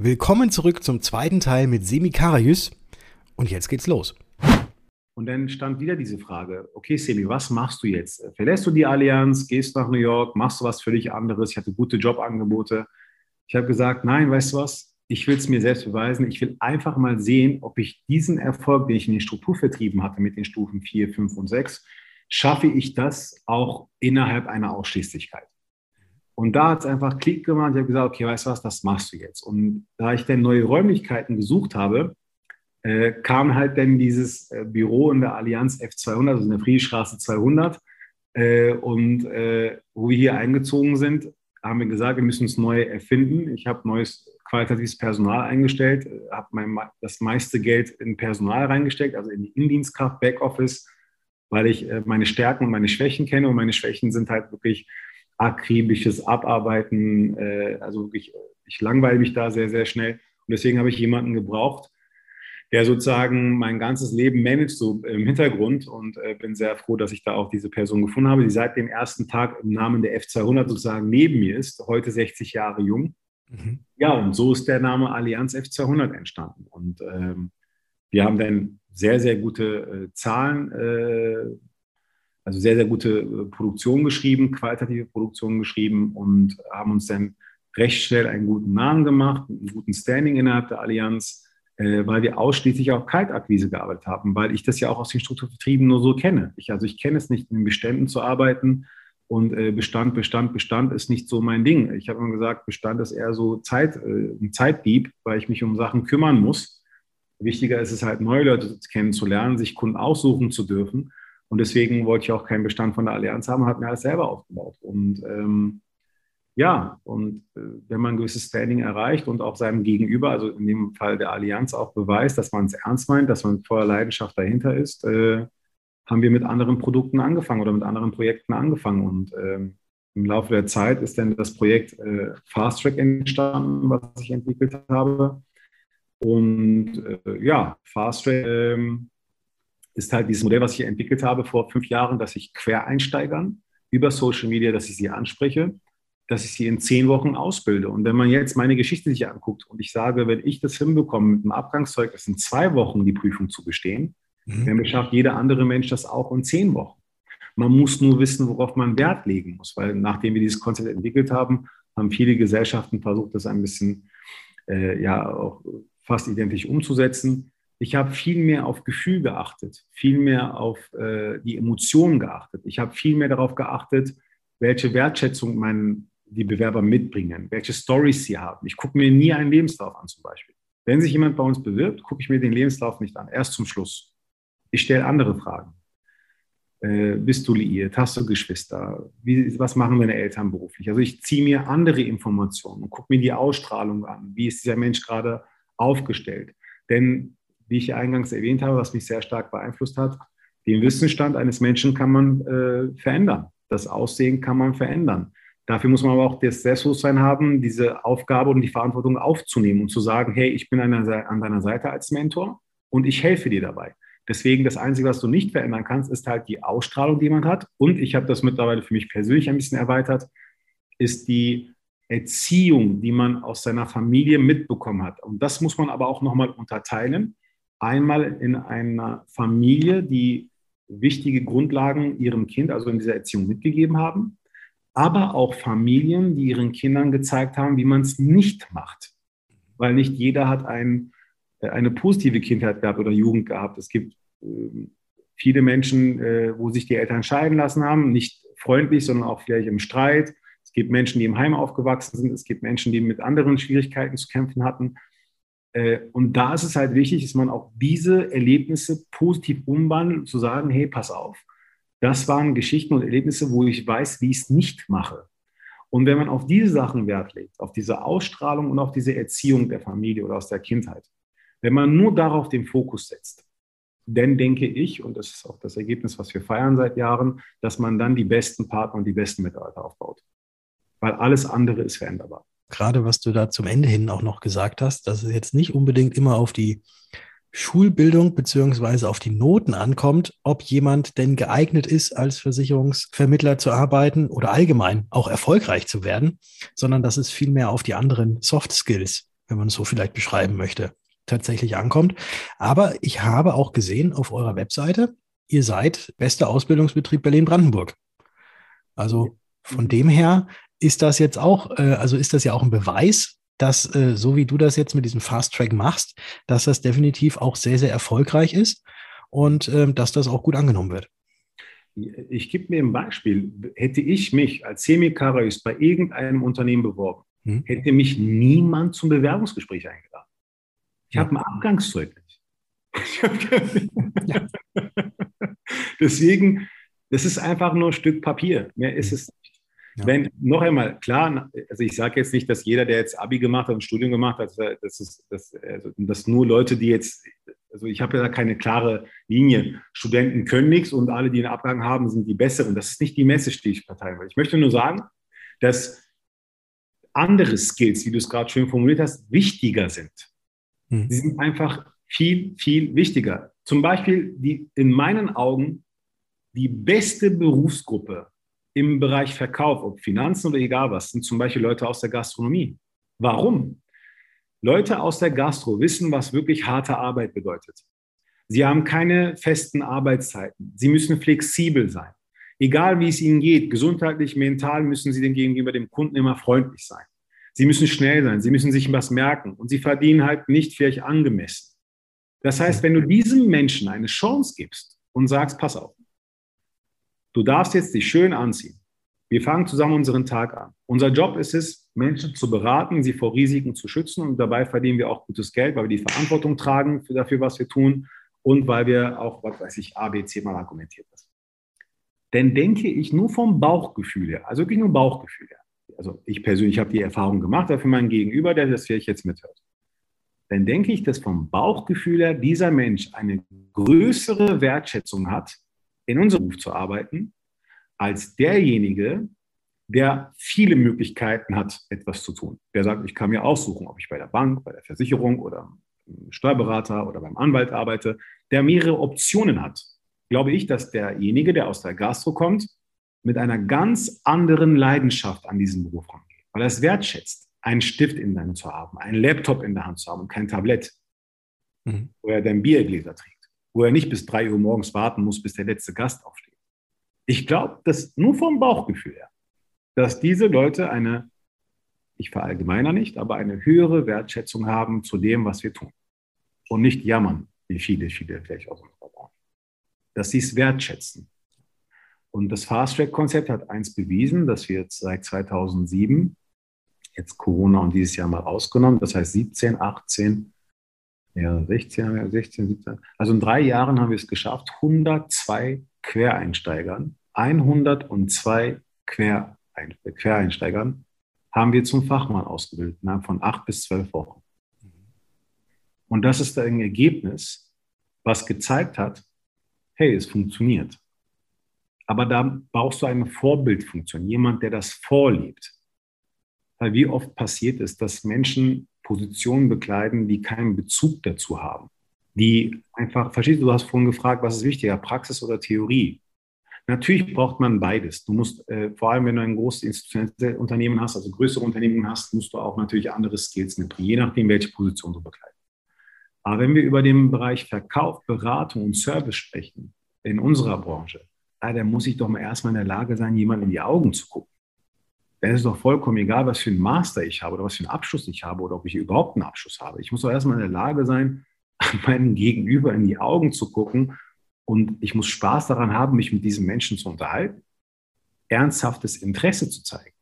Willkommen zurück zum zweiten Teil mit Semi Karajus und jetzt geht's los. Und dann stand wieder diese Frage, okay Semi, was machst du jetzt? Verlässt du die Allianz, gehst nach New York, machst du was völlig anderes? Ich hatte gute Jobangebote. Ich habe gesagt, nein, weißt du was? Ich will es mir selbst beweisen. Ich will einfach mal sehen, ob ich diesen Erfolg, den ich in den Strukturvertrieben hatte mit den Stufen 4, 5 und 6, schaffe ich das auch innerhalb einer Ausschließlichkeit. Und da hat es einfach Klick gemacht. Ich habe gesagt, okay, weißt du was, das machst du jetzt. Und da ich dann neue Räumlichkeiten gesucht habe, äh, kam halt dann dieses äh, Büro in der Allianz F200, also in der Friedrichstraße 200. Äh, und äh, wo wir hier eingezogen sind, haben wir gesagt, wir müssen uns neu erfinden. Ich habe neues qualitatives Personal eingestellt, äh, habe das meiste Geld in Personal reingesteckt, also in die Indienstkraft, Backoffice, weil ich äh, meine Stärken und meine Schwächen kenne. Und meine Schwächen sind halt wirklich akribisches Abarbeiten. also wirklich, ich langweile mich da sehr, sehr schnell. Und deswegen habe ich jemanden gebraucht, der sozusagen mein ganzes Leben managt, so im Hintergrund. Und äh, bin sehr froh, dass ich da auch diese Person gefunden habe, die seit dem ersten Tag im Namen der F200 sozusagen neben mir ist, heute 60 Jahre jung. Mhm. Ja, und so ist der Name Allianz F200 entstanden. Und ähm, wir haben dann sehr, sehr gute äh, Zahlen, äh, also sehr, sehr gute äh, Produktion geschrieben, qualitative Produktion geschrieben und haben uns dann recht schnell einen guten Namen gemacht, einen guten Standing innerhalb der Allianz äh, weil wir ausschließlich auf Kaltakquise gearbeitet haben, weil ich das ja auch aus den Strukturvertrieben nur so kenne. Ich, also ich kenne es nicht, in Beständen zu arbeiten und äh, Bestand, Bestand, Bestand ist nicht so mein Ding. Ich habe immer gesagt, Bestand ist eher so Zeit, äh, ein Zeitdieb, weil ich mich um Sachen kümmern muss. Wichtiger ist es halt, neue Leute kennenzulernen, sich Kunden aussuchen zu dürfen. Und deswegen wollte ich auch keinen Bestand von der Allianz haben, hat mir alles selber aufgebaut. Und ähm, ja, und äh, wenn man ein gewisses Standing erreicht und auch seinem Gegenüber, also in dem Fall der Allianz, auch beweist, dass man es ernst meint, dass man voller Leidenschaft dahinter ist, äh, haben wir mit anderen Produkten angefangen oder mit anderen Projekten angefangen. Und ähm, im Laufe der Zeit ist dann das Projekt äh, Fast Track entstanden, was ich entwickelt habe. Und äh, ja, Fast Track ähm, ist halt dieses Modell, was ich entwickelt habe vor fünf Jahren, dass ich Quereinsteigern über Social Media, dass ich sie anspreche dass ich sie in zehn Wochen ausbilde. Und wenn man jetzt meine Geschichte sich anguckt und ich sage, wenn ich das hinbekomme, mit einem Abgangszeugnis in zwei Wochen die Prüfung zu bestehen, mhm. dann schafft jeder andere Mensch das auch in zehn Wochen. Man muss nur wissen, worauf man Wert legen muss, weil nachdem wir dieses Konzept entwickelt haben, haben viele Gesellschaften versucht, das ein bisschen äh, ja auch fast identisch umzusetzen. Ich habe viel mehr auf Gefühl geachtet, viel mehr auf äh, die Emotionen geachtet. Ich habe viel mehr darauf geachtet, welche Wertschätzung mein die Bewerber mitbringen, welche Stories sie haben. Ich gucke mir nie einen Lebenslauf an zum Beispiel. Wenn sich jemand bei uns bewirbt, gucke ich mir den Lebenslauf nicht an, erst zum Schluss. Ich stelle andere Fragen. Äh, bist du liiert? Hast du Geschwister? Wie, was machen deine Eltern beruflich? Also ich ziehe mir andere Informationen und gucke mir die Ausstrahlung an. Wie ist dieser Mensch gerade aufgestellt? Denn, wie ich eingangs erwähnt habe, was mich sehr stark beeinflusst hat, den Wissensstand eines Menschen kann man äh, verändern. Das Aussehen kann man verändern. Dafür muss man aber auch das Selbstbewusstsein haben, diese Aufgabe und die Verantwortung aufzunehmen und zu sagen, hey, ich bin an, deiner Seite als Mentor und ich helfe dir dabei. Deswegen das Einzige, was du nicht verändern kannst, ist halt die Ausstrahlung, die man hat. Und ich habe das mittlerweile für mich persönlich ein bisschen erweitert, ist die Erziehung, die man aus seiner Familie mitbekommen hat. Und das muss man aber auch nochmal unterteilen. Einmal in einer Familie, die wichtige Grundlagen ihrem Kind, also in dieser Erziehung mitgegeben haben aber auch Familien, die ihren Kindern gezeigt haben, wie man es nicht macht. Weil nicht jeder hat ein, äh, eine positive Kindheit gehabt oder Jugend gehabt. Es gibt äh, viele Menschen, äh, wo sich die Eltern scheiden lassen haben, nicht freundlich, sondern auch vielleicht im Streit. Es gibt Menschen, die im Heim aufgewachsen sind. Es gibt Menschen, die mit anderen Schwierigkeiten zu kämpfen hatten. Äh, und da ist es halt wichtig, dass man auch diese Erlebnisse positiv umwandelt, zu sagen, hey, pass auf, das waren Geschichten und Erlebnisse, wo ich weiß, wie ich es nicht mache. Und wenn man auf diese Sachen Wert legt, auf diese Ausstrahlung und auf diese Erziehung der Familie oder aus der Kindheit, wenn man nur darauf den Fokus setzt, dann denke ich, und das ist auch das Ergebnis, was wir feiern seit Jahren, dass man dann die besten Partner und die besten Mitarbeiter aufbaut. Weil alles andere ist veränderbar. Gerade was du da zum Ende hin auch noch gesagt hast, dass es jetzt nicht unbedingt immer auf die Schulbildung beziehungsweise auf die Noten ankommt, ob jemand denn geeignet ist, als Versicherungsvermittler zu arbeiten oder allgemein auch erfolgreich zu werden, sondern dass es vielmehr auf die anderen Soft Skills, wenn man es so vielleicht beschreiben möchte, tatsächlich ankommt. Aber ich habe auch gesehen auf eurer Webseite, ihr seid bester Ausbildungsbetrieb Berlin-Brandenburg. Also von dem her ist das jetzt auch, äh, also ist das ja auch ein Beweis, dass, äh, so wie du das jetzt mit diesem Fast Track machst, dass das definitiv auch sehr, sehr erfolgreich ist und äh, dass das auch gut angenommen wird. Ich gebe mir ein Beispiel. Hätte ich mich als Semikaris bei irgendeinem Unternehmen beworben, hm. hätte mich niemand zum Bewerbungsgespräch eingeladen. Ich ja. habe ein Abgangszeugnis. ja. Deswegen, das ist einfach nur ein Stück Papier. Mehr ist hm. es nicht. Ja. Wenn, noch einmal, klar, also ich sage jetzt nicht, dass jeder, der jetzt Abi gemacht hat und Studium gemacht hat, das ist, das, also, dass nur Leute, die jetzt, also ich habe ja da keine klare Linie. Studenten können nichts und alle, die einen Abgang haben, sind die Besseren. Das ist nicht die Message, die ich verteilen will. Ich möchte nur sagen, dass andere Skills, wie du es gerade schön formuliert hast, wichtiger sind. Hm. Sie sind einfach viel, viel wichtiger. Zum Beispiel die in meinen Augen die beste Berufsgruppe im Bereich Verkauf, ob Finanzen oder egal was, sind zum Beispiel Leute aus der Gastronomie. Warum? Leute aus der Gastro wissen, was wirklich harte Arbeit bedeutet. Sie haben keine festen Arbeitszeiten. Sie müssen flexibel sein. Egal wie es ihnen geht, gesundheitlich, mental, müssen sie gegenüber dem Kunden immer freundlich sein. Sie müssen schnell sein. Sie müssen sich was merken. Und sie verdienen halt nicht vielleicht angemessen. Das heißt, wenn du diesem Menschen eine Chance gibst und sagst, pass auf, Du darfst jetzt dich schön anziehen. Wir fangen zusammen unseren Tag an. Unser Job ist es, Menschen zu beraten, sie vor Risiken zu schützen und dabei verdienen wir auch gutes Geld, weil wir die Verantwortung tragen für dafür, was wir tun und weil wir auch, was weiß ich, A, B, C mal argumentiert ist. Denn denke ich nur vom Bauchgefühl her, also wirklich nur Bauchgefühl her. Also ich persönlich habe die Erfahrung gemacht, dafür mein Gegenüber, der das vielleicht jetzt mithört. Dann denke ich, dass vom Bauchgefühl her dieser Mensch eine größere Wertschätzung hat in unserem Beruf zu arbeiten, als derjenige, der viele Möglichkeiten hat, etwas zu tun. Der sagt, ich kann mir aussuchen, ob ich bei der Bank, bei der Versicherung oder Steuerberater oder beim Anwalt arbeite, der mehrere Optionen hat. Glaube ich, dass derjenige, der aus der Gastro kommt, mit einer ganz anderen Leidenschaft an diesen Beruf rangeht, weil er es wertschätzt, einen Stift in der Hand zu haben, einen Laptop in der Hand zu haben und kein Tablett, mhm. wo er dann Biergläser trägt wo er nicht bis drei Uhr morgens warten muss, bis der letzte Gast aufsteht. Ich glaube, dass nur vom Bauchgefühl her, dass diese Leute eine, ich verallgemeiner nicht, aber eine höhere Wertschätzung haben zu dem, was wir tun. Und nicht jammern, wie viele, viele vielleicht aus unserer Branche. Dass sie es wertschätzen. Und das Fast-Track-Konzept hat eins bewiesen, dass wir jetzt seit 2007, jetzt Corona und dieses Jahr mal ausgenommen, das heißt 17, 18, ja, 16, 16, 17. Also in drei Jahren haben wir es geschafft, 102 Quereinsteigern, 102 Querein, Quereinsteigern haben wir zum Fachmann ausgebildet, innerhalb von acht bis zwölf Wochen. Und das ist ein Ergebnis, was gezeigt hat, hey, es funktioniert. Aber da brauchst du eine Vorbildfunktion, jemand, der das vorlebt. Weil wie oft passiert es, dass Menschen Positionen bekleiden, die keinen Bezug dazu haben. Die einfach, verstehst du, du hast vorhin gefragt, was ist wichtiger, Praxis oder Theorie? Natürlich braucht man beides. Du musst, äh, vor allem wenn du ein großes institutionelles Unternehmen hast, also größere Unternehmen hast, musst du auch natürlich andere Skills mitbringen, je nachdem, welche Position du bekleidest. Aber wenn wir über den Bereich Verkauf, Beratung und Service sprechen, in unserer Branche, dann muss ich doch mal erstmal in der Lage sein, jemandem in die Augen zu gucken dann ist es doch vollkommen egal, was für einen Master ich habe oder was für einen Abschluss ich habe oder ob ich überhaupt einen Abschluss habe. Ich muss doch erstmal in der Lage sein, meinem Gegenüber in die Augen zu gucken und ich muss Spaß daran haben, mich mit diesem Menschen zu unterhalten, ernsthaftes Interesse zu zeigen.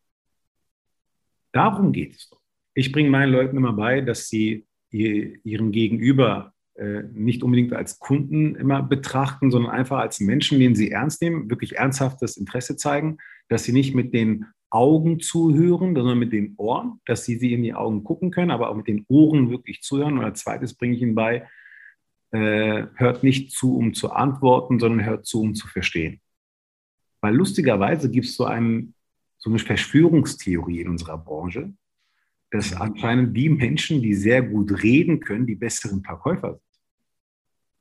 Darum geht es doch. Ich bringe meinen Leuten immer bei, dass sie ihren Gegenüber äh, nicht unbedingt als Kunden immer betrachten, sondern einfach als Menschen, den sie ernst nehmen, wirklich ernsthaftes Interesse zeigen, dass sie nicht mit den Augen zuhören, sondern mit den Ohren, dass sie sie in die Augen gucken können, aber auch mit den Ohren wirklich zuhören. Und als zweites bringe ich ihnen bei, äh, hört nicht zu, um zu antworten, sondern hört zu, um zu verstehen. Weil lustigerweise gibt es so, einen, so eine Verschwörungstheorie in unserer Branche, dass mhm. anscheinend die Menschen, die sehr gut reden können, die besseren Verkäufer sind.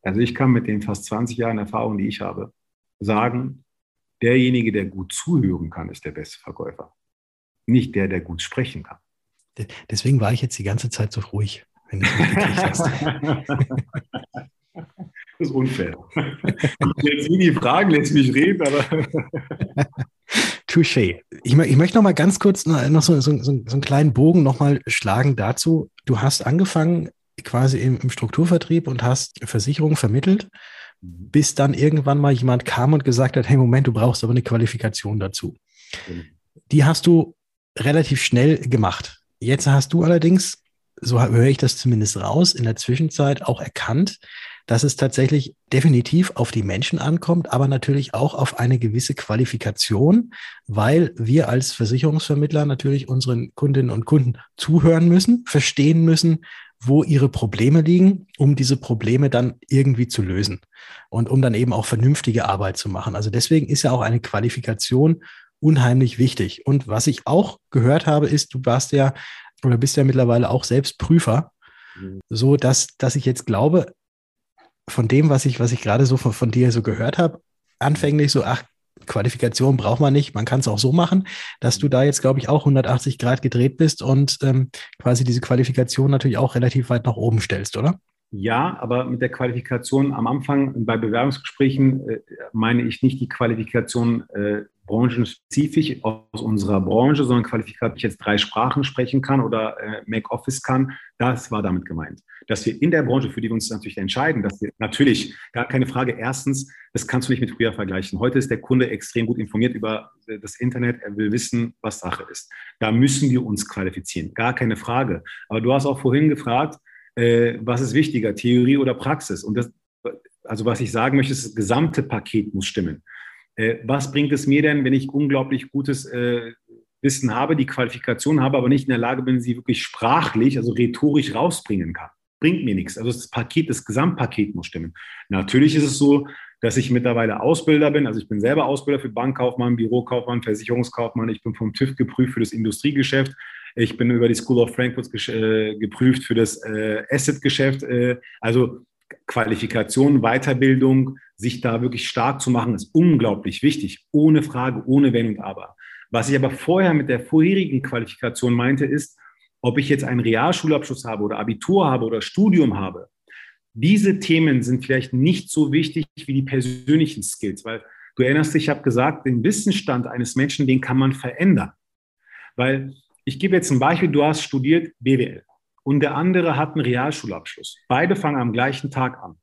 Also ich kann mit den fast 20 Jahren Erfahrung, die ich habe, sagen, derjenige, der gut zuhören kann, ist der beste Verkäufer. Nicht der, der gut sprechen kann. Deswegen war ich jetzt die ganze Zeit so ruhig, wenn du hast. Das ist unfair. Jetzt nie die Fragen, lässt mich reden, aber. Touché. Ich, ich, möchte noch mal ganz kurz noch, so, so, so, einen kleinen Bogen noch mal schlagen dazu. Du hast angefangen quasi im, im Strukturvertrieb und hast Versicherungen vermittelt. Bis dann irgendwann mal jemand kam und gesagt hat, hey Moment, du brauchst aber eine Qualifikation dazu. Mhm. Die hast du relativ schnell gemacht. Jetzt hast du allerdings, so höre ich das zumindest raus, in der Zwischenzeit auch erkannt, dass es tatsächlich definitiv auf die Menschen ankommt, aber natürlich auch auf eine gewisse Qualifikation, weil wir als Versicherungsvermittler natürlich unseren Kundinnen und Kunden zuhören müssen, verstehen müssen, wo ihre Probleme liegen, um diese Probleme dann irgendwie zu lösen und um dann eben auch vernünftige Arbeit zu machen. Also deswegen ist ja auch eine Qualifikation unheimlich wichtig. Und was ich auch gehört habe, ist, du warst ja oder bist ja mittlerweile auch selbst Prüfer, mhm. so dass, dass ich jetzt glaube, von dem, was ich, was ich gerade so von, von dir so gehört habe, anfänglich so, ach, Qualifikation braucht man nicht, man kann es auch so machen, dass du da jetzt, glaube ich, auch 180 Grad gedreht bist und ähm, quasi diese Qualifikation natürlich auch relativ weit nach oben stellst, oder? Ja, aber mit der Qualifikation am Anfang bei Bewerbungsgesprächen äh, meine ich nicht die Qualifikation äh, branchenspezifisch aus unserer Branche, sondern Qualifikation, dass ich jetzt drei Sprachen sprechen kann oder äh, Make Office kann. Das war damit gemeint. Dass wir in der Branche, für die wir uns natürlich entscheiden, dass wir natürlich, gar keine Frage, erstens, das kannst du nicht mit früher vergleichen. Heute ist der Kunde extrem gut informiert über äh, das Internet, er will wissen, was Sache ist. Da müssen wir uns qualifizieren, gar keine Frage. Aber du hast auch vorhin gefragt, äh, was ist wichtiger, Theorie oder Praxis? Und das, also was ich sagen möchte, ist, das gesamte Paket muss stimmen. Äh, was bringt es mir denn, wenn ich unglaublich gutes äh, Wissen habe, die Qualifikation habe, aber nicht in der Lage bin, sie wirklich sprachlich, also rhetorisch rausbringen kann? Bringt mir nichts. Also das Paket, das Gesamtpaket muss stimmen. Natürlich ist es so, dass ich mittlerweile Ausbilder bin. Also ich bin selber Ausbilder für Bankkaufmann, Bürokaufmann, Versicherungskaufmann. Ich bin vom TÜV geprüft für das Industriegeschäft. Ich bin über die School of Frankfurt äh, geprüft für das äh, Asset-Geschäft. Äh, also Qualifikation, Weiterbildung, sich da wirklich stark zu machen, ist unglaublich wichtig. Ohne Frage, ohne Wenn und Aber. Was ich aber vorher mit der vorherigen Qualifikation meinte, ist, ob ich jetzt einen Realschulabschluss habe oder Abitur habe oder Studium habe. Diese Themen sind vielleicht nicht so wichtig wie die persönlichen Skills, weil du erinnerst dich, ich habe gesagt, den Wissensstand eines Menschen, den kann man verändern. Weil ich gebe jetzt ein Beispiel, du hast studiert BWL und der andere hat einen Realschulabschluss. Beide fangen am gleichen Tag an.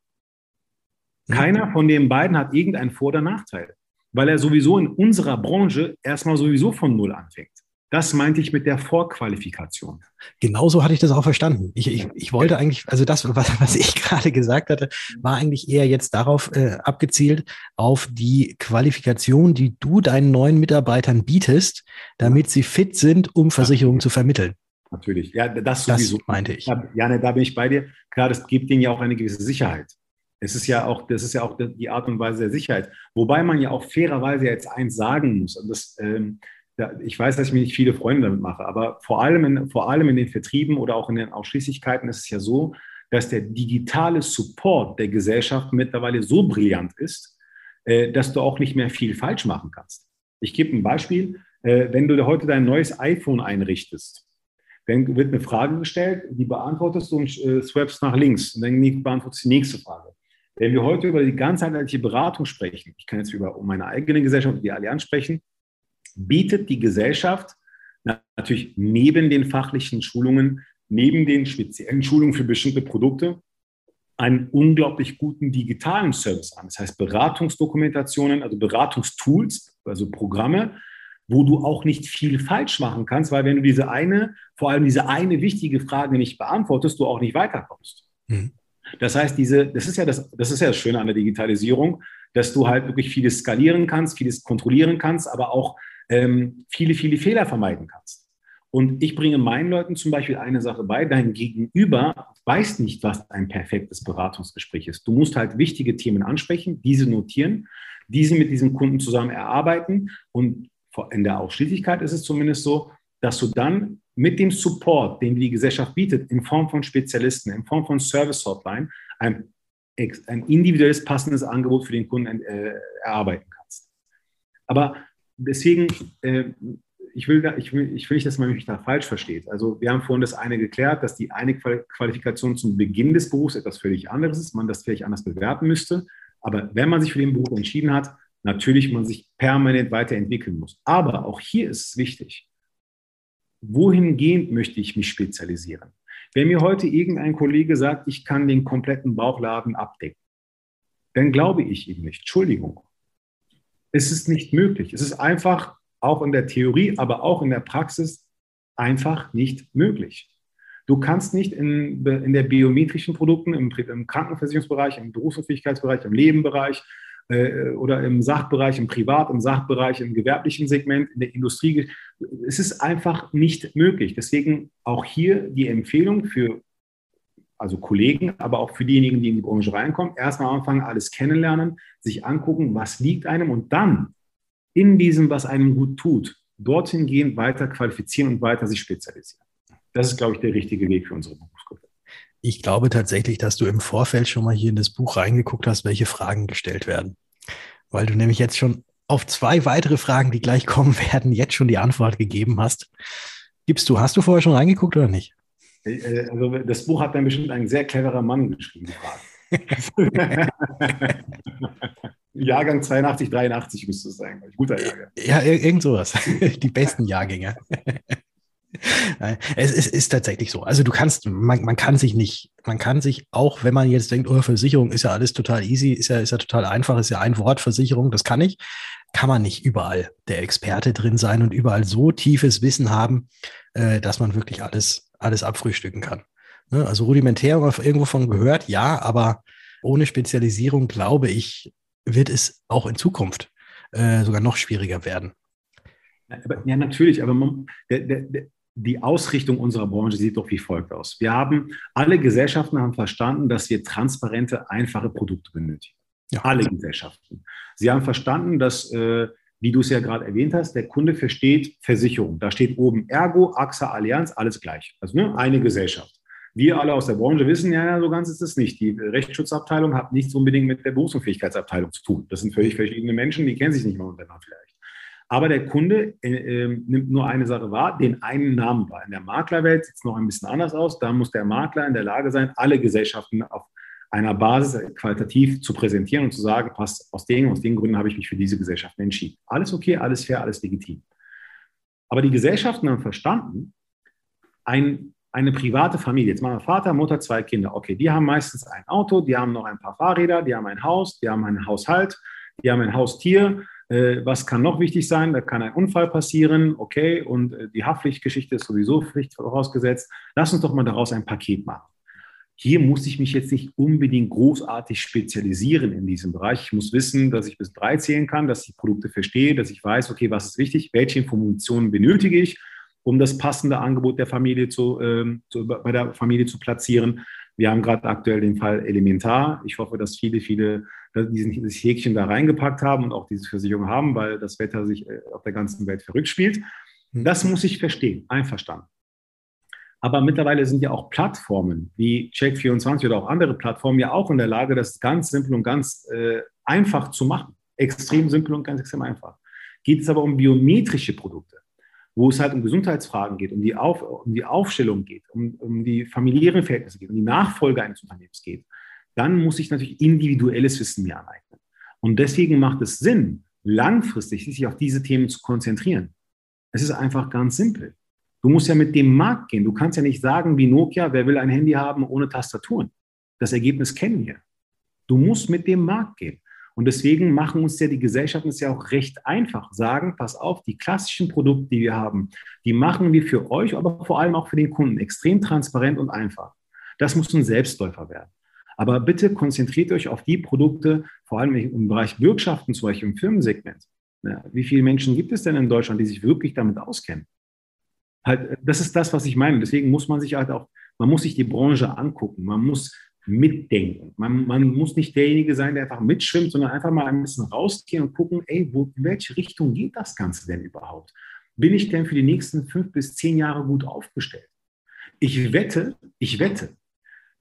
Mhm. Keiner von den beiden hat irgendeinen Vor- oder Nachteil, weil er sowieso in unserer Branche erstmal sowieso von Null anfängt. Das meinte ich mit der Vorqualifikation. Genauso hatte ich das auch verstanden. Ich, ich, ich wollte eigentlich, also das, was, was ich gerade gesagt hatte, war eigentlich eher jetzt darauf äh, abgezielt, auf die Qualifikation, die du deinen neuen Mitarbeitern bietest, damit sie fit sind, um Versicherungen zu vermitteln. Natürlich, ja, das sowieso. Das meinte ich. Ja, ne, da bin ich bei dir. Klar, das gibt ihnen ja auch eine gewisse Sicherheit. Es ist ja auch, das ist ja auch die Art und Weise der Sicherheit. Wobei man ja auch fairerweise jetzt eins sagen muss. Und das, ähm, ich weiß, dass ich mir nicht viele Freunde damit mache, aber vor allem, in, vor allem in den Vertrieben oder auch in den Ausschließlichkeiten ist es ja so, dass der digitale Support der Gesellschaft mittlerweile so brillant ist, äh, dass du auch nicht mehr viel falsch machen kannst. Ich gebe ein Beispiel. Äh, wenn du heute dein neues iPhone einrichtest, dann wird eine Frage gestellt, die beantwortest du und äh, swipest nach links und dann beantwortest du die nächste Frage. Wenn wir heute über die ganzheitliche Beratung sprechen, ich kann jetzt über meine eigene Gesellschaft, die Allianz sprechen, bietet die Gesellschaft natürlich neben den fachlichen Schulungen, neben den speziellen Schulungen für bestimmte Produkte einen unglaublich guten digitalen Service an. Das heißt Beratungsdokumentationen, also Beratungstools, also Programme, wo du auch nicht viel falsch machen kannst, weil wenn du diese eine, vor allem diese eine wichtige Frage nicht beantwortest, du auch nicht weiterkommst. Mhm. Das heißt, diese, das ist ja das, das ist ja das Schöne an der Digitalisierung, dass du halt wirklich vieles skalieren kannst, vieles kontrollieren kannst, aber auch ähm, viele, viele Fehler vermeiden kannst. Und ich bringe meinen Leuten zum Beispiel eine Sache bei, dein Gegenüber weiß nicht, was ein perfektes Beratungsgespräch ist. Du musst halt wichtige Themen ansprechen, diese notieren, diese mit diesem Kunden zusammen erarbeiten und in der Ausschließlichkeit ist es zumindest so, dass du dann mit dem Support, den die Gesellschaft bietet, in Form von Spezialisten, in Form von Service Hotline, ein, ein individuelles passendes Angebot für den Kunden äh, erarbeiten kannst. Aber deswegen äh, ich will, da, ich, will, ich will nicht, dass man mich da falsch versteht. Also wir haben vorhin das eine geklärt, dass die eine Qualifikation zum Beginn des Berufs etwas völlig anderes ist, man das vielleicht anders bewerten müsste. Aber wenn man sich für den Beruf entschieden hat, natürlich man sich permanent weiterentwickeln muss. Aber auch hier ist es wichtig, wohingehend möchte ich mich spezialisieren? Wenn mir heute irgendein Kollege sagt, ich kann den kompletten Bauchladen abdecken, dann glaube ich ihm nicht. Entschuldigung. Es ist nicht möglich. Es ist einfach auch in der Theorie, aber auch in der Praxis einfach nicht möglich. Du kannst nicht in, in der biometrischen Produkten, im, im Krankenversicherungsbereich, im Berufsunfähigkeitsbereich, im Lebenbereich äh, oder im Sachbereich, im Privat, im Sachbereich, im gewerblichen Segment, in der Industrie, es ist einfach nicht möglich. Deswegen auch hier die Empfehlung für also Kollegen, aber auch für diejenigen, die in die Branche reinkommen, erstmal anfangen, alles kennenlernen, sich angucken, was liegt einem und dann in diesem, was einem gut tut, dorthin gehen, weiter qualifizieren und weiter sich spezialisieren. Das ist, glaube ich, der richtige Weg für unsere Berufsgruppe. Ich glaube tatsächlich, dass du im Vorfeld schon mal hier in das Buch reingeguckt hast, welche Fragen gestellt werden. Weil du nämlich jetzt schon auf zwei weitere Fragen, die gleich kommen werden, jetzt schon die Antwort gegeben hast. Gibst du, hast du vorher schon reingeguckt oder nicht? Äh, also das Buch hat dann bestimmt ein sehr cleverer Mann geschrieben. Jahrgang 82, 83 müsste es sein. Guter Jahrgang. Ja, irgend sowas. Die besten Jahrgänge. Es ist, ist, tatsächlich so. Also du kannst, man, man, kann sich nicht, man kann sich auch, wenn man jetzt denkt, oh, Versicherung ist ja alles total easy, ist ja, ist ja total einfach, ist ja ein Wort Versicherung, das kann ich, kann man nicht überall der Experte drin sein und überall so tiefes Wissen haben, äh, dass man wirklich alles, alles abfrühstücken kann. Ne? Also rudimentär irgendwo von gehört, ja, aber ohne Spezialisierung, glaube ich, wird es auch in Zukunft äh, sogar noch schwieriger werden. Ja, natürlich, aber man, der, der, die Ausrichtung unserer Branche sieht doch wie folgt aus. Wir haben, alle Gesellschaften haben verstanden, dass wir transparente, einfache Produkte benötigen. Ja. Alle Gesellschaften. Sie haben verstanden, dass, äh, wie du es ja gerade erwähnt hast, der Kunde versteht Versicherung. Da steht oben Ergo, AXA, Allianz, alles gleich. Also ne, eine Gesellschaft. Wir alle aus der Branche wissen, ja, so ganz ist es nicht. Die Rechtsschutzabteilung hat nichts unbedingt mit der Berufsunfähigkeitsabteilung zu tun. Das sind völlig verschiedene Menschen, die kennen sich nicht mal untereinander vielleicht. Aber der Kunde äh, äh, nimmt nur eine Sache wahr, den einen Namen wahr. In der Maklerwelt sieht es noch ein bisschen anders aus. Da muss der Makler in der Lage sein, alle Gesellschaften auf einer Basis qualitativ zu präsentieren und zu sagen, passt aus den, aus den Gründen habe ich mich für diese Gesellschaften entschieden. Alles okay, alles fair, alles legitim. Aber die Gesellschaften haben verstanden, ein eine private Familie, jetzt wir Vater, Mutter, zwei Kinder. Okay, die haben meistens ein Auto, die haben noch ein paar Fahrräder, die haben ein Haus, die haben einen Haushalt, die haben ein Haustier. Äh, was kann noch wichtig sein? Da kann ein Unfall passieren, okay, und äh, die Haftpflichtgeschichte ist sowieso Pflicht vorausgesetzt. Lass uns doch mal daraus ein Paket machen. Hier muss ich mich jetzt nicht unbedingt großartig spezialisieren in diesem Bereich. Ich muss wissen, dass ich bis drei zählen kann, dass ich Produkte verstehe, dass ich weiß, okay, was ist wichtig, welche Informationen benötige ich um das passende Angebot der Familie zu, ähm, zu, bei der Familie zu platzieren. Wir haben gerade aktuell den Fall Elementar. Ich hoffe, dass viele, viele diesen, dieses Häkchen da reingepackt haben und auch diese Versicherung haben, weil das Wetter sich äh, auf der ganzen Welt verrückt spielt. Hm. Das muss ich verstehen, einverstanden. Aber mittlerweile sind ja auch Plattformen wie Check24 oder auch andere Plattformen ja auch in der Lage, das ganz simpel und ganz äh, einfach zu machen. Extrem simpel und ganz extrem einfach. Geht es aber um biometrische Produkte wo es halt um Gesundheitsfragen geht, um die, Auf, um die Aufstellung geht, um, um die familiären Verhältnisse geht, um die Nachfolge eines Unternehmens geht, dann muss ich natürlich individuelles Wissen mir aneignen. Und deswegen macht es Sinn, langfristig sich auf diese Themen zu konzentrieren. Es ist einfach ganz simpel. Du musst ja mit dem Markt gehen. Du kannst ja nicht sagen, wie Nokia, wer will ein Handy haben ohne Tastaturen. Das Ergebnis kennen wir. Du musst mit dem Markt gehen. Und deswegen machen uns ja die Gesellschaften es ja auch recht einfach. Sagen, pass auf, die klassischen Produkte, die wir haben, die machen wir für euch, aber vor allem auch für den Kunden extrem transparent und einfach. Das muss ein Selbstläufer werden. Aber bitte konzentriert euch auf die Produkte, vor allem im Bereich Bürgschaften, zum Beispiel im Firmensegment. Wie viele Menschen gibt es denn in Deutschland, die sich wirklich damit auskennen? Halt, das ist das, was ich meine. Deswegen muss man sich halt auch, man muss sich die Branche angucken. Man muss mitdenken. Man, man muss nicht derjenige sein, der einfach mitschwimmt, sondern einfach mal ein bisschen rausgehen und gucken, ey, wo, in welche Richtung geht das Ganze denn überhaupt? Bin ich denn für die nächsten fünf bis zehn Jahre gut aufgestellt? Ich wette, ich wette,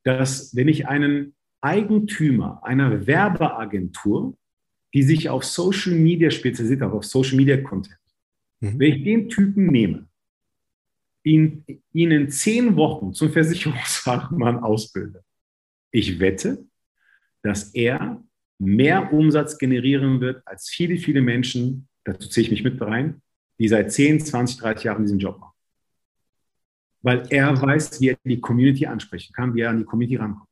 dass wenn ich einen Eigentümer einer Werbeagentur, die sich auf Social Media spezialisiert, auf Social Media Content, mhm. wenn ich den Typen nehme, ihn, ihn in zehn Wochen zum Versicherungsfachmann ausbilde, ich wette, dass er mehr Umsatz generieren wird als viele, viele Menschen, dazu ziehe ich mich mit rein, die seit 10, 20, 30 Jahren diesen Job machen. Weil er weiß, wie er die Community ansprechen kann, wie er an die Community rankommt.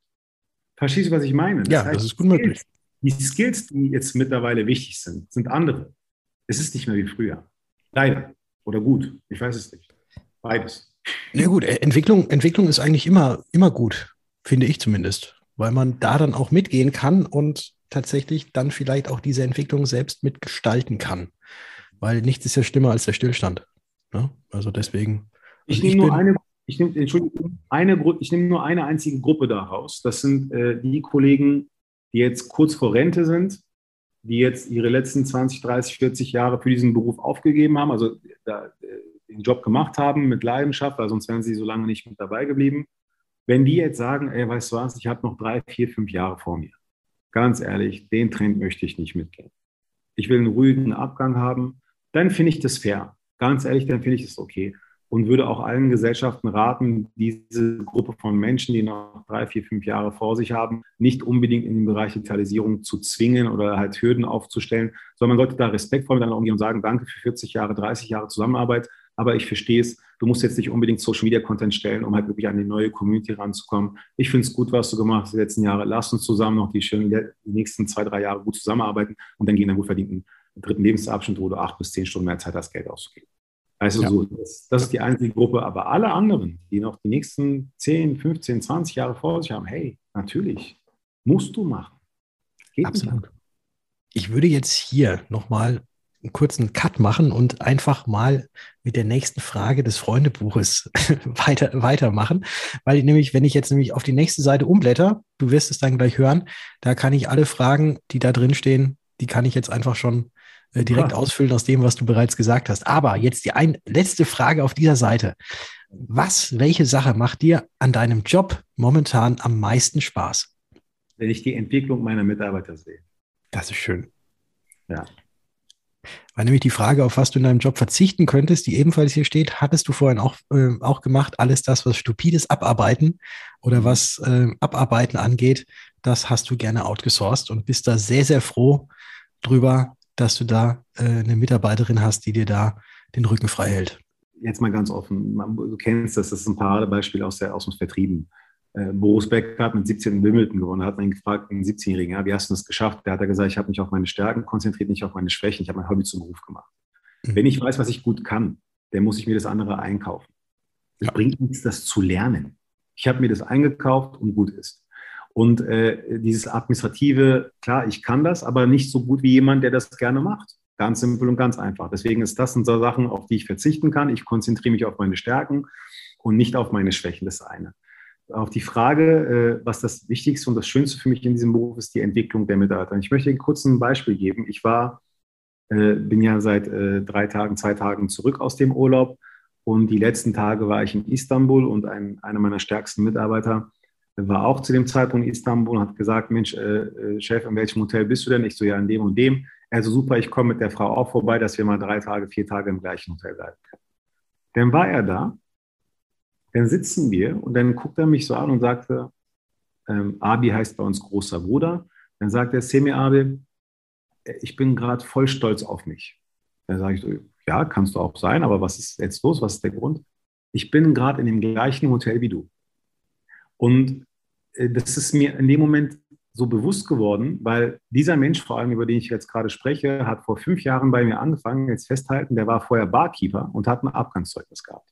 Verstehst du, was ich meine? Das ja, heißt, das ist gut möglich. Die Skills, die jetzt mittlerweile wichtig sind, sind andere. Es ist nicht mehr wie früher. Leider. Oder gut. Ich weiß es nicht. Beides. Na ja, gut, Entwicklung, Entwicklung ist eigentlich immer, immer gut finde ich zumindest, weil man da dann auch mitgehen kann und tatsächlich dann vielleicht auch diese Entwicklung selbst mitgestalten kann. Weil nichts ist ja schlimmer als der Stillstand. Ne? Also deswegen. Ich, also nehme nur eine, ich nehme, Entschuldigung, eine, ich nehme nur eine einzige Gruppe daraus. Das sind äh, die Kollegen, die jetzt kurz vor Rente sind, die jetzt ihre letzten 20, 30, 40 Jahre für diesen Beruf aufgegeben haben, also da, äh, den Job gemacht haben mit Leidenschaft, weil sonst wären sie so lange nicht mit dabei geblieben. Wenn die jetzt sagen, ey, weißt du was, ich habe noch drei, vier, fünf Jahre vor mir. Ganz ehrlich, den Trend möchte ich nicht mitgehen. Ich will einen ruhigen Abgang haben. Dann finde ich das fair. Ganz ehrlich, dann finde ich das okay. Und würde auch allen Gesellschaften raten, diese Gruppe von Menschen, die noch drei, vier, fünf Jahre vor sich haben, nicht unbedingt in den Bereich Digitalisierung zu zwingen oder halt Hürden aufzustellen, sondern man sollte da respektvoll miteinander umgehen und sagen, danke für 40 Jahre, 30 Jahre Zusammenarbeit aber ich verstehe es, du musst jetzt nicht unbedingt Social Media Content stellen, um halt wirklich an die neue Community ranzukommen. Ich finde es gut, was du gemacht hast die letzten Jahre. Lass uns zusammen noch die, schönen, die nächsten zwei, drei Jahre gut zusammenarbeiten und dann gehen einen gut verdienten dritten Lebensabschnitt, wo du acht bis zehn Stunden mehr Zeit hast, Geld auszugeben. Also ja. so, das, das, ist die einzige Gruppe, aber alle anderen, die noch die nächsten 10, 15, 20 Jahre vor sich haben, hey, natürlich, musst du machen. Geht Absolut. Ich würde jetzt hier nochmal einen kurzen Cut machen und einfach mal mit der nächsten Frage des Freundebuches weiter, weitermachen. Weil nämlich, wenn ich jetzt nämlich auf die nächste Seite umblätter, du wirst es dann gleich hören, da kann ich alle Fragen, die da drin stehen, die kann ich jetzt einfach schon äh, direkt ja. ausfüllen aus dem, was du bereits gesagt hast. Aber jetzt die ein, letzte Frage auf dieser Seite. Was, welche Sache macht dir an deinem Job momentan am meisten Spaß? Wenn ich die Entwicklung meiner Mitarbeiter sehe. Das ist schön. Ja. Weil nämlich die Frage, auf was du in deinem Job verzichten könntest, die ebenfalls hier steht, hattest du vorhin auch, äh, auch gemacht. Alles das, was stupides Abarbeiten oder was äh, Abarbeiten angeht, das hast du gerne outgesourced und bist da sehr, sehr froh drüber, dass du da äh, eine Mitarbeiterin hast, die dir da den Rücken frei hält. Jetzt mal ganz offen, du kennst das, das ist ein Paradebeispiel aus, der, aus dem Vertrieben äh, Boris Becker hat mit 17 Wimbledon gewonnen. Hat ihn gefragt, einen 17-Jährigen, ja, wie hast du das geschafft? Der hat gesagt, ich habe mich auf meine Stärken konzentriert, nicht auf meine Schwächen. Ich habe mein Hobby zum Beruf gemacht. Mhm. Wenn ich weiß, was ich gut kann, dann muss ich mir das andere einkaufen. Es ja. bringt nichts, das zu lernen. Ich habe mir das eingekauft und gut ist. Und äh, dieses Administrative, klar, ich kann das, aber nicht so gut wie jemand, der das gerne macht. Ganz simpel und ganz einfach. Deswegen ist das so Sachen, auf die ich verzichten kann. Ich konzentriere mich auf meine Stärken und nicht auf meine Schwächen. Das eine auf die Frage, äh, was das Wichtigste und das Schönste für mich in diesem Beruf ist, die Entwicklung der Mitarbeiter. Ich möchte kurz ein Beispiel geben. Ich war, äh, bin ja seit äh, drei Tagen, zwei Tagen zurück aus dem Urlaub und die letzten Tage war ich in Istanbul und ein, einer meiner stärksten Mitarbeiter war auch zu dem Zeitpunkt in Istanbul und hat gesagt, Mensch, Chef, in welchem Hotel bist du denn? Ich so, ja, in dem und dem. Also super, ich komme mit der Frau auch vorbei, dass wir mal drei Tage, vier Tage im gleichen Hotel bleiben können. Dann war er da dann sitzen wir und dann guckt er mich so an und sagte, ähm, Abi heißt bei uns großer Bruder. Dann sagt er, Semi Abi, ich bin gerade voll stolz auf mich. Dann sage ich ja, kannst du auch sein, aber was ist jetzt los? Was ist der Grund? Ich bin gerade in dem gleichen Hotel wie du. Und äh, das ist mir in dem Moment so bewusst geworden, weil dieser Mensch, vor allem über den ich jetzt gerade spreche, hat vor fünf Jahren bei mir angefangen, jetzt festhalten, der war vorher Barkeeper und hat ein Abgangszeugnis gehabt.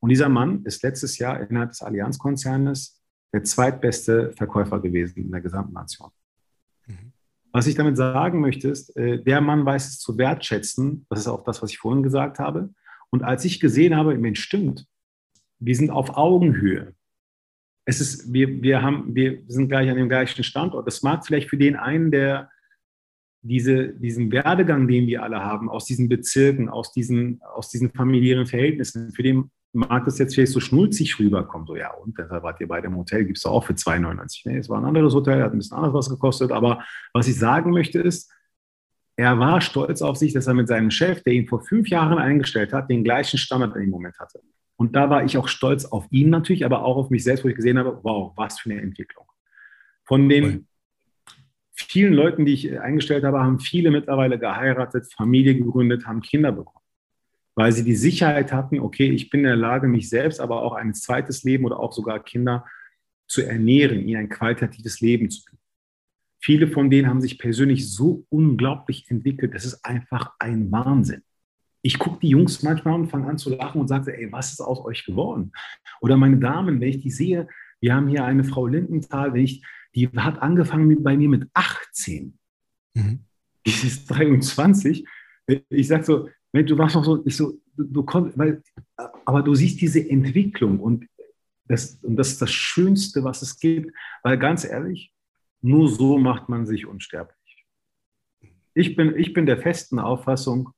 Und dieser Mann ist letztes Jahr innerhalb des Allianzkonzernes der zweitbeste Verkäufer gewesen in der gesamten Nation. Mhm. Was ich damit sagen möchte, ist, äh, der Mann weiß es zu wertschätzen. Das ist auch das, was ich vorhin gesagt habe. Und als ich gesehen habe, Mensch, stimmt, wir sind auf Augenhöhe. Es ist, wir, wir, haben, wir sind gleich an dem gleichen Standort. Das mag vielleicht für den einen, der diese, diesen Werdegang, den wir alle haben, aus diesen Bezirken, aus diesen, aus diesen familiären Verhältnissen, für den mag das jetzt vielleicht so schnulzig rüberkommen. So, ja, und deshalb wart ihr bei dem Hotel, gibt es auch für 2,99. Nee, es war ein anderes Hotel, hat ein bisschen anders was gekostet. Aber was ich sagen möchte ist, er war stolz auf sich, dass er mit seinem Chef, der ihn vor fünf Jahren eingestellt hat, den gleichen Standard in dem Moment hatte. Und da war ich auch stolz auf ihn natürlich, aber auch auf mich selbst, wo ich gesehen habe, wow, was für eine Entwicklung. Von den vielen Leuten, die ich eingestellt habe, haben viele mittlerweile geheiratet, Familie gegründet, haben Kinder bekommen weil sie die Sicherheit hatten, okay, ich bin in der Lage, mich selbst, aber auch ein zweites Leben oder auch sogar Kinder zu ernähren, ihnen ein qualitatives Leben zu bieten. Viele von denen haben sich persönlich so unglaublich entwickelt, das ist einfach ein Wahnsinn. Ich gucke die Jungs manchmal und fange an zu lachen und sage, ey, was ist aus euch geworden? Oder meine Damen, wenn ich die sehe, wir haben hier eine Frau Lindenthal, ich, die hat angefangen bei mir mit 18. Mhm. Ich ist 23. Ich sage so, du warst noch so, ich so, du, du konntest, weil, aber du siehst diese Entwicklung und das, und das ist das Schönste, was es gibt, weil ganz ehrlich, nur so macht man sich unsterblich. Ich bin, ich bin der festen Auffassung,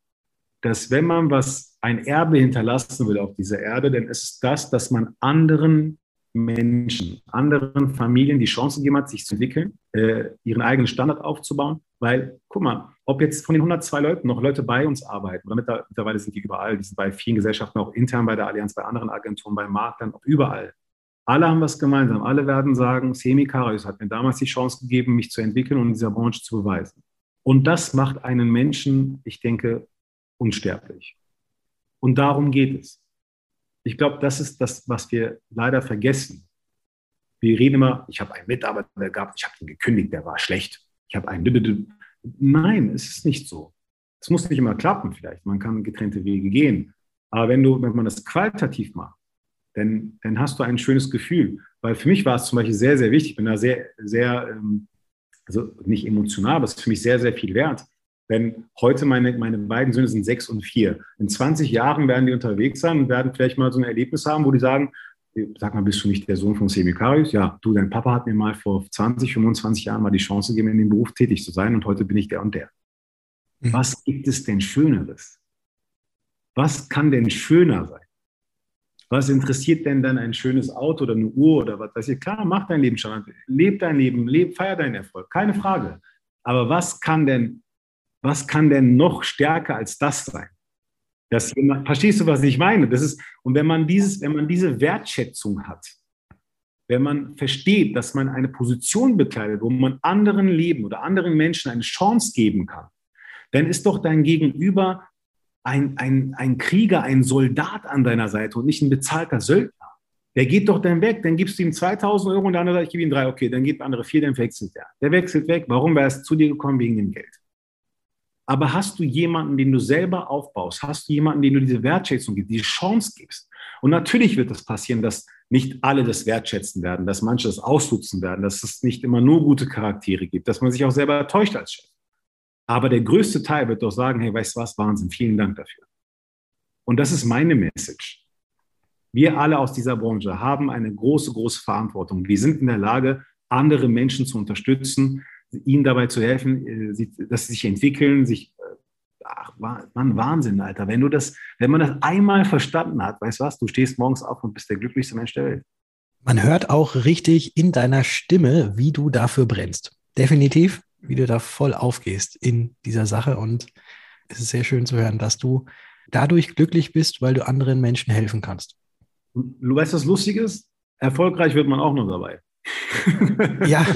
dass wenn man was, ein Erbe hinterlassen will auf dieser Erde, dann ist es das, dass man anderen Menschen, anderen Familien die Chance gegeben hat, sich zu entwickeln, äh, ihren eigenen Standard aufzubauen. Weil, guck mal, ob jetzt von den 102 Leuten noch Leute bei uns arbeiten, oder mittlerweile sind die überall, die sind bei vielen Gesellschaften, auch intern bei der Allianz, bei anderen Agenturen, bei Maklern, überall. Alle haben was gemeinsam. Alle werden sagen, Semi Karius hat mir damals die Chance gegeben, mich zu entwickeln und in dieser Branche zu beweisen. Und das macht einen Menschen, ich denke, unsterblich. Und darum geht es. Ich glaube, das ist das, was wir leider vergessen. Wir reden immer, ich habe einen Mitarbeiter gehabt, ich habe ihn gekündigt, der war schlecht. Ich habe einen. Nein, es ist nicht so. Es muss nicht immer klappen, vielleicht. Man kann getrennte Wege gehen. Aber wenn, du, wenn man das qualitativ macht, dann, dann hast du ein schönes Gefühl. Weil für mich war es zum Beispiel sehr, sehr wichtig. Ich bin da sehr, sehr, ähm, also nicht emotional, aber es ist für mich sehr, sehr viel wert. Denn heute meine, meine beiden Söhne sind sechs und vier. In 20 Jahren werden die unterwegs sein und werden vielleicht mal so ein Erlebnis haben, wo die sagen, sag mal, bist du nicht der Sohn von Semikarius? Ja, du, dein Papa hat mir mal vor 20, 25 Jahren mal die Chance gegeben, in dem Beruf tätig zu sein und heute bin ich der und der. Mhm. Was gibt es denn Schöneres? Was kann denn schöner sein? Was interessiert denn dann ein schönes Auto oder eine Uhr oder was weiß ich? Klar, mach dein Leben schon. Leb dein Leben, leb, feier deinen Erfolg. Keine Frage. Aber was kann denn was kann denn noch stärker als das sein? Dass jemand, verstehst du, was ich meine? Das ist, und wenn man dieses, wenn man diese Wertschätzung hat, wenn man versteht, dass man eine Position bekleidet, wo man anderen Leben oder anderen Menschen eine Chance geben kann, dann ist doch dein Gegenüber ein, ein, ein Krieger, ein Soldat an deiner Seite und nicht ein bezahlter Söldner. Der geht doch dann weg, dann gibst du ihm 2000 Euro und der andere sagt, ich gebe ihm drei, okay, dann gibt der andere vier, dann wechselt er. Der wechselt weg. Warum? Weil er ist zu dir gekommen wegen dem Geld. Aber hast du jemanden, den du selber aufbaust? Hast du jemanden, den du diese Wertschätzung gibst, diese Chance gibst? Und natürlich wird es das passieren, dass nicht alle das wertschätzen werden, dass manche das ausnutzen werden, dass es nicht immer nur gute Charaktere gibt, dass man sich auch selber täuscht als Chef. Aber der größte Teil wird doch sagen, hey, weißt du was, Wahnsinn, vielen Dank dafür. Und das ist meine Message. Wir alle aus dieser Branche haben eine große, große Verantwortung. Wir sind in der Lage, andere Menschen zu unterstützen, ihnen dabei zu helfen, äh, dass sie sich entwickeln, sich äh, ach, Mann, Wahnsinn, Alter. Wenn du das, wenn man das einmal verstanden hat, weißt du was, du stehst morgens auf und bist der glücklichste Mensch der Welt. Man hört auch richtig in deiner Stimme, wie du dafür brennst. Definitiv, wie du da voll aufgehst in dieser Sache. Und es ist sehr schön zu hören, dass du dadurch glücklich bist, weil du anderen Menschen helfen kannst. Du weißt, was lustig ist? Erfolgreich wird man auch noch dabei ja,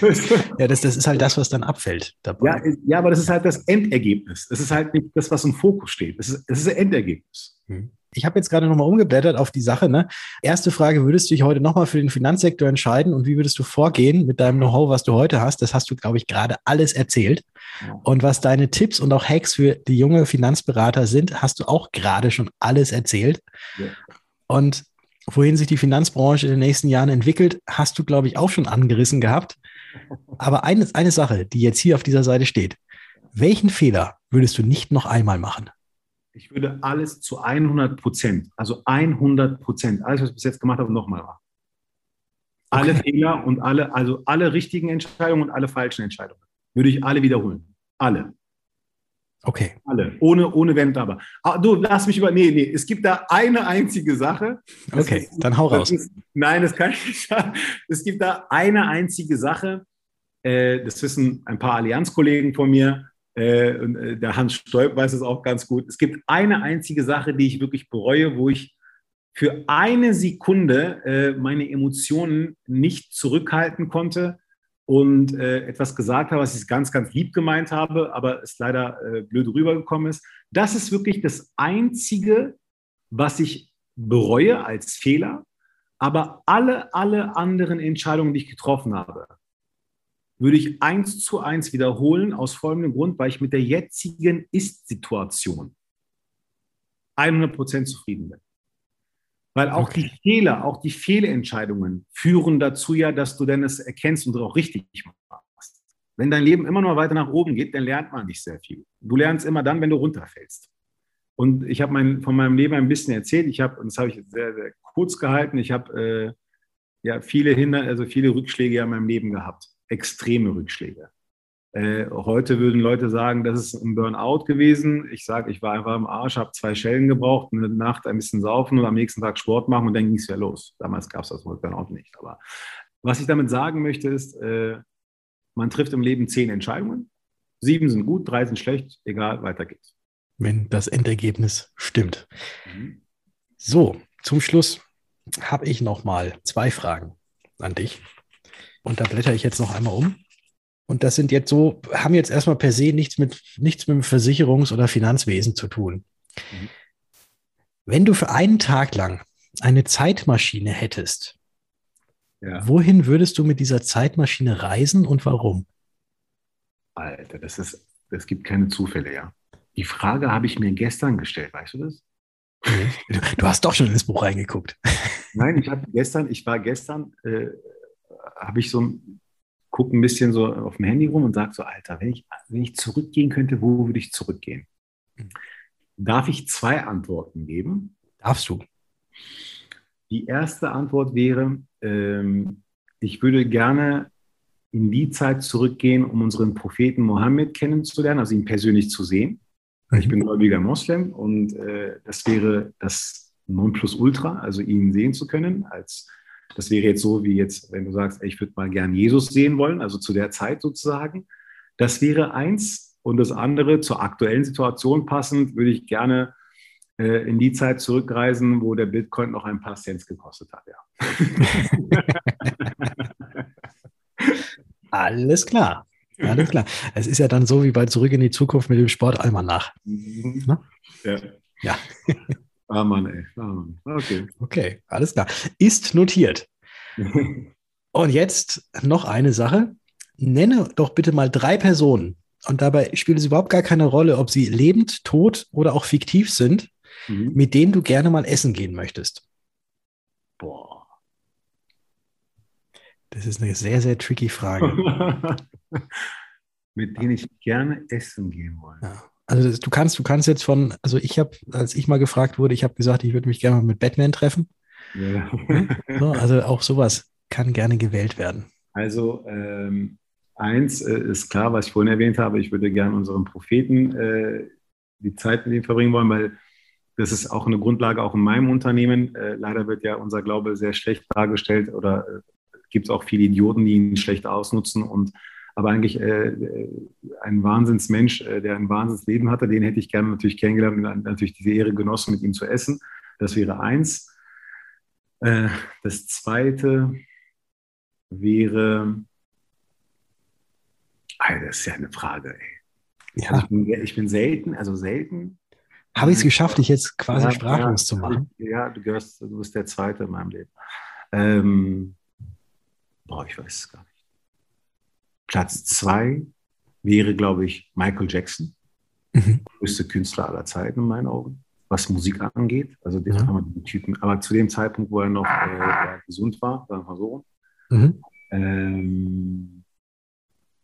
ja das, das ist halt das, was dann abfällt. Dabei. Ja, ja, aber das ist halt das Endergebnis. Das ist halt nicht das, was im Fokus steht. Das ist, das ist ein Endergebnis. Hm. Ich habe jetzt gerade nochmal umgeblättert auf die Sache. Ne? Erste Frage, würdest du dich heute nochmal für den Finanzsektor entscheiden und wie würdest du vorgehen mit deinem Know-how, was du heute hast? Das hast du, glaube ich, gerade alles erzählt. Und was deine Tipps und auch Hacks für die junge Finanzberater sind, hast du auch gerade schon alles erzählt. Ja. Und wohin sich die Finanzbranche in den nächsten Jahren entwickelt, hast du, glaube ich, auch schon angerissen gehabt. Aber eine, eine Sache, die jetzt hier auf dieser Seite steht. Welchen Fehler würdest du nicht noch einmal machen? Ich würde alles zu 100 Prozent, also 100 Prozent, alles, was ich bis jetzt gemacht habe, nochmal machen. Alle okay. Fehler und alle, also alle richtigen Entscheidungen und alle falschen Entscheidungen. Würde ich alle wiederholen. Alle. Okay. Alle. Ohne, ohne Wenn aber. Ah, du, lass mich über. Nee, nee. Es gibt da eine einzige Sache. Okay, ist, dann hau raus. Ist, nein, das kann ich nicht. Es gibt da eine einzige Sache. Äh, das wissen ein paar Allianzkollegen von mir. Äh, und, äh, der Hans Stolp weiß es auch ganz gut. Es gibt eine einzige Sache, die ich wirklich bereue, wo ich für eine Sekunde äh, meine Emotionen nicht zurückhalten konnte und äh, etwas gesagt habe, was ich ganz, ganz lieb gemeint habe, aber es leider äh, blöd rübergekommen ist. Das ist wirklich das Einzige, was ich bereue als Fehler. Aber alle, alle anderen Entscheidungen, die ich getroffen habe, würde ich eins zu eins wiederholen, aus folgendem Grund, weil ich mit der jetzigen Ist-Situation 100% zufrieden bin. Weil auch okay. die Fehler, auch die Fehlentscheidungen führen dazu ja, dass du dann es erkennst und auch richtig machst. Wenn dein Leben immer nur weiter nach oben geht, dann lernt man nicht sehr viel. Du lernst immer dann, wenn du runterfällst. Und ich habe mein, von meinem Leben ein bisschen erzählt. Ich habe, und das habe ich sehr, sehr kurz gehalten, ich habe äh, ja viele Hinder, also viele Rückschläge in meinem Leben gehabt. Extreme Rückschläge. Äh, heute würden Leute sagen, das ist ein Burnout gewesen. Ich sage, ich war einfach im Arsch, habe zwei Schellen gebraucht, eine Nacht ein bisschen saufen und am nächsten Tag Sport machen und dann ging es ja los. Damals gab es das Wort Burnout nicht. Aber was ich damit sagen möchte, ist, äh, man trifft im Leben zehn Entscheidungen. Sieben sind gut, drei sind schlecht, egal, weiter geht's. Wenn das Endergebnis stimmt. Mhm. So, zum Schluss habe ich noch mal zwei Fragen an dich. Und da blätter ich jetzt noch einmal um. Und das sind jetzt so, haben jetzt erstmal per se nichts mit, nichts mit dem Versicherungs- oder Finanzwesen zu tun. Mhm. Wenn du für einen Tag lang eine Zeitmaschine hättest, ja. wohin würdest du mit dieser Zeitmaschine reisen und warum? Alter, das ist, es gibt keine Zufälle, ja. Die Frage habe ich mir gestern gestellt, weißt du das? Du hast doch schon ins Buch reingeguckt. Nein, ich habe gestern, ich war gestern, äh, habe ich so ein gucke ein bisschen so auf dem Handy rum und sage so, Alter, wenn ich, wenn ich zurückgehen könnte, wo würde ich zurückgehen? Mhm. Darf ich zwei Antworten geben? Darfst du. Die erste Antwort wäre, ähm, ich würde gerne in die Zeit zurückgehen, um unseren Propheten Mohammed kennenzulernen, also ihn persönlich zu sehen. Ich bin gläubiger Moslem und äh, das wäre das Nonplusultra, also ihn sehen zu können als das wäre jetzt so, wie jetzt, wenn du sagst, ich würde mal gern Jesus sehen wollen, also zu der Zeit sozusagen. Das wäre eins. Und das andere, zur aktuellen Situation passend, würde ich gerne äh, in die Zeit zurückreisen, wo der Bitcoin noch ein paar Cent gekostet hat. Ja. Alles klar. Alles klar. Es ist ja dann so wie bei Zurück in die Zukunft mit dem Sportalmanach. Mhm. Ne? Ja. Ja. Ah, Mann, ey. Ah, Mann. Okay. Okay, alles klar. Ist notiert. Und jetzt noch eine Sache. Nenne doch bitte mal drei Personen. Und dabei spielt es überhaupt gar keine Rolle, ob sie lebend, tot oder auch fiktiv sind, mhm. mit denen du gerne mal essen gehen möchtest. Boah. Das ist eine sehr, sehr tricky Frage. mit denen ich gerne essen gehen wollte. Ja. Also du kannst, du kannst jetzt von, also ich habe, als ich mal gefragt wurde, ich habe gesagt, ich würde mich gerne mal mit Batman treffen. Ja. So, also auch sowas kann gerne gewählt werden. Also ähm, eins äh, ist klar, was ich vorhin erwähnt habe, ich würde gerne unseren Propheten äh, die Zeit mit ihm verbringen wollen, weil das ist auch eine Grundlage auch in meinem Unternehmen. Äh, leider wird ja unser Glaube sehr schlecht dargestellt oder äh, gibt es auch viele Idioten, die ihn schlecht ausnutzen und aber eigentlich äh, ein Wahnsinnsmensch, äh, der ein Wahnsinnsleben hatte, den hätte ich gerne natürlich kennengelernt und natürlich diese Ehre genossen, mit ihm zu essen. Das wäre eins. Äh, das zweite wäre, Alter, das ist ja eine Frage, ey. Ja. Also ich, bin, ich bin selten, also selten. Habe ich es geschafft, dich jetzt quasi ja, sprachlos ja, zu machen? Ja, du gehörst, du bist der Zweite in meinem Leben. Ähm, boah, ich weiß es gar nicht. Platz zwei wäre, glaube ich, Michael Jackson. Mhm. Größte Künstler aller Zeiten in meinen Augen, was Musik angeht. Also den haben wir Typen. Aber zu dem Zeitpunkt, wo er noch äh, gesund war, sagen wir so. Mhm. Ähm,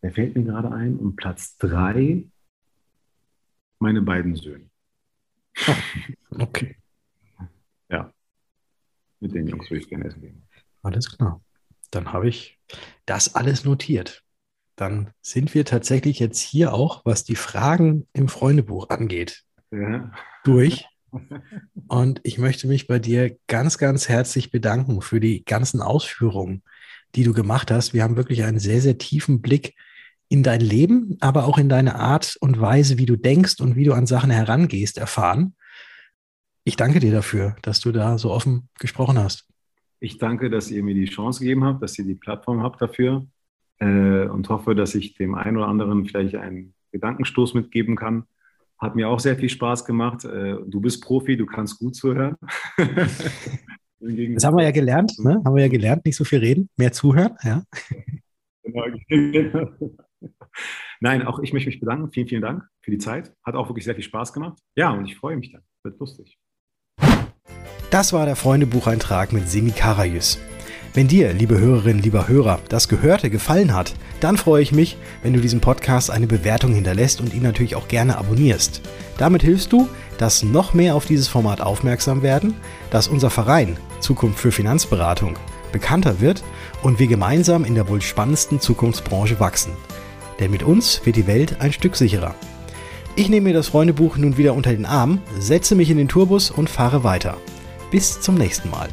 der fällt mir gerade ein. Und Platz drei, meine beiden Söhne. Oh, okay. Ja. Mit den Jungs würde ich gerne essen gehen. Alles klar. Dann habe ich das alles notiert. Dann sind wir tatsächlich jetzt hier auch, was die Fragen im Freundebuch angeht, ja. durch. Und ich möchte mich bei dir ganz, ganz herzlich bedanken für die ganzen Ausführungen, die du gemacht hast. Wir haben wirklich einen sehr, sehr tiefen Blick in dein Leben, aber auch in deine Art und Weise, wie du denkst und wie du an Sachen herangehst, erfahren. Ich danke dir dafür, dass du da so offen gesprochen hast. Ich danke, dass ihr mir die Chance gegeben habt, dass ihr die Plattform habt dafür äh, und hoffe, dass ich dem einen oder anderen vielleicht einen Gedankenstoß mitgeben kann. Hat mir auch sehr viel Spaß gemacht. Äh, du bist Profi, du kannst gut zuhören. das haben wir ja gelernt, ne? Haben wir ja gelernt, nicht so viel reden, mehr zuhören, ja. Genau. Nein, auch ich möchte mich bedanken. Vielen, vielen Dank für die Zeit. Hat auch wirklich sehr viel Spaß gemacht. Ja, und ich freue mich dann. Wird lustig. Das war der Freundebucheintrag mit Semi Karajus. Wenn dir, liebe Hörerinnen, lieber Hörer, das Gehörte gefallen hat, dann freue ich mich, wenn du diesem Podcast eine Bewertung hinterlässt und ihn natürlich auch gerne abonnierst. Damit hilfst du, dass noch mehr auf dieses Format aufmerksam werden, dass unser Verein Zukunft für Finanzberatung bekannter wird und wir gemeinsam in der wohl spannendsten Zukunftsbranche wachsen. Denn mit uns wird die Welt ein Stück sicherer. Ich nehme mir das Freundebuch nun wieder unter den Arm, setze mich in den Tourbus und fahre weiter. Bis zum nächsten Mal.